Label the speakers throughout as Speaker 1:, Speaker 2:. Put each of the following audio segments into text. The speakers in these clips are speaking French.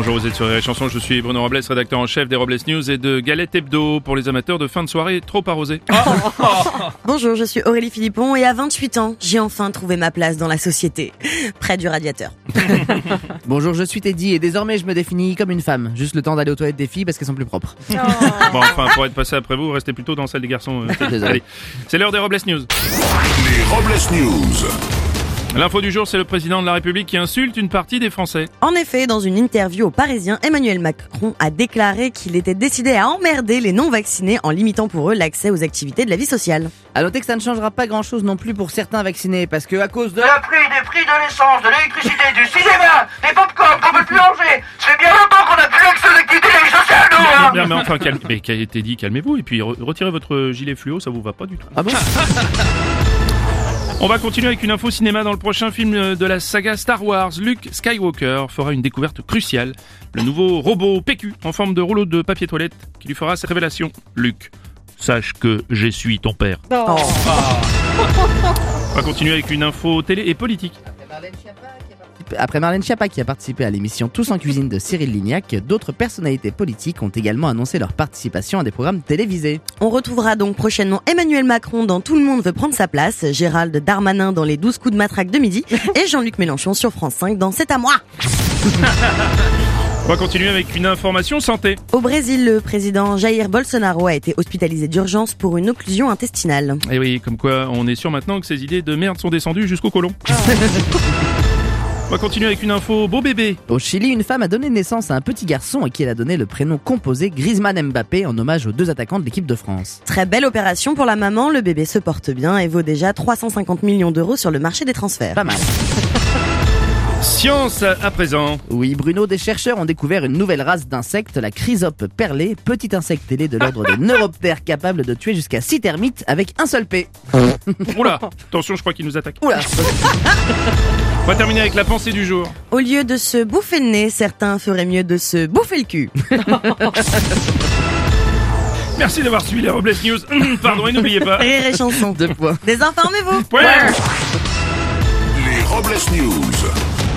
Speaker 1: Bonjour, vous êtes sur les chansons, je suis Bruno Robles, rédacteur en chef des Robles News et de Galette Hebdo pour les amateurs de fin de soirée trop arrosés.
Speaker 2: Bonjour, je suis Aurélie Philippon et à 28 ans, j'ai enfin trouvé ma place dans la société, près du radiateur.
Speaker 3: Bonjour, je suis Teddy et désormais je me définis comme une femme. Juste le temps d'aller aux toilettes des filles parce qu'elles sont plus propres.
Speaker 1: Bon, enfin, pour être passé après vous, restez plutôt dans celle des garçons. euh. Allez, c'est l'heure des Robles News.
Speaker 4: Les Robles News.
Speaker 1: L'info du jour, c'est le président de la République qui insulte une partie des Français.
Speaker 2: En effet, dans une interview au Parisien, Emmanuel Macron a déclaré qu'il était décidé à emmerder les non-vaccinés en limitant pour eux l'accès aux activités de la vie sociale.
Speaker 3: À noter que ça ne changera pas grand chose non plus pour certains vaccinés parce que à cause de...
Speaker 5: Le prix des prix de l'essence, de l'électricité, du cinéma, des pop-corn qu'on peut plus manger. Ça fait bien longtemps qu'on a plus accès aux activités de la vie sociale, nous, hein.
Speaker 1: Bien, mais enfin, calme, mais qui a été dit, calmez-vous et puis re- retirez votre gilet fluo, ça vous va pas du tout.
Speaker 3: Ah bon?
Speaker 1: On va continuer avec une info cinéma dans le prochain film euh, de la saga Star Wars. Luke Skywalker fera une découverte cruciale. Le nouveau robot PQ en forme de rouleau de papier toilette qui lui fera cette révélation. Luke, sache que je suis ton père. On va continuer avec une info télé et politique.
Speaker 3: Après Marlène Schiappa qui a participé à l'émission Tous en cuisine de Cyril Lignac, d'autres personnalités politiques ont également annoncé leur participation à des programmes télévisés.
Speaker 2: On retrouvera donc prochainement Emmanuel Macron dans Tout le monde veut prendre sa place, Gérald Darmanin dans les 12 coups de matraque de midi et Jean-Luc Mélenchon sur France 5 dans C'est à moi.
Speaker 1: On va continuer avec une information santé.
Speaker 2: Au Brésil, le président Jair Bolsonaro a été hospitalisé d'urgence pour une occlusion intestinale.
Speaker 1: Et oui, comme quoi on est sûr maintenant que ces idées de merde sont descendues jusqu'au côlon. On va continuer avec une info beau bébé.
Speaker 3: Au Chili, une femme a donné naissance à un petit garçon et qui elle a donné le prénom composé Griezmann Mbappé en hommage aux deux attaquants de l'équipe de France.
Speaker 2: Très belle opération pour la maman, le bébé se porte bien et vaut déjà 350 millions d'euros sur le marché des transferts.
Speaker 3: Pas mal.
Speaker 1: Science à présent.
Speaker 3: Oui, Bruno, des chercheurs ont découvert une nouvelle race d'insectes, la chrysope perlée, petit insecte ailé de l'ordre des neuroptères capable de tuer jusqu'à 6 termites avec un seul P.
Speaker 1: Oula, attention, je crois qu'il nous attaque.
Speaker 3: Oula
Speaker 1: va terminer avec la pensée du jour.
Speaker 2: Au lieu de se bouffer le nez, certains feraient mieux de se bouffer le cul.
Speaker 1: Merci d'avoir suivi les Robles News. Pardon, et n'oubliez pas.
Speaker 2: Rire et chanson.
Speaker 3: Deux points.
Speaker 2: Désinformez-vous.
Speaker 1: Ouais.
Speaker 4: Les Robles News.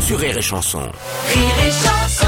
Speaker 6: Sur Rire et Chanson.
Speaker 7: Rire et chanson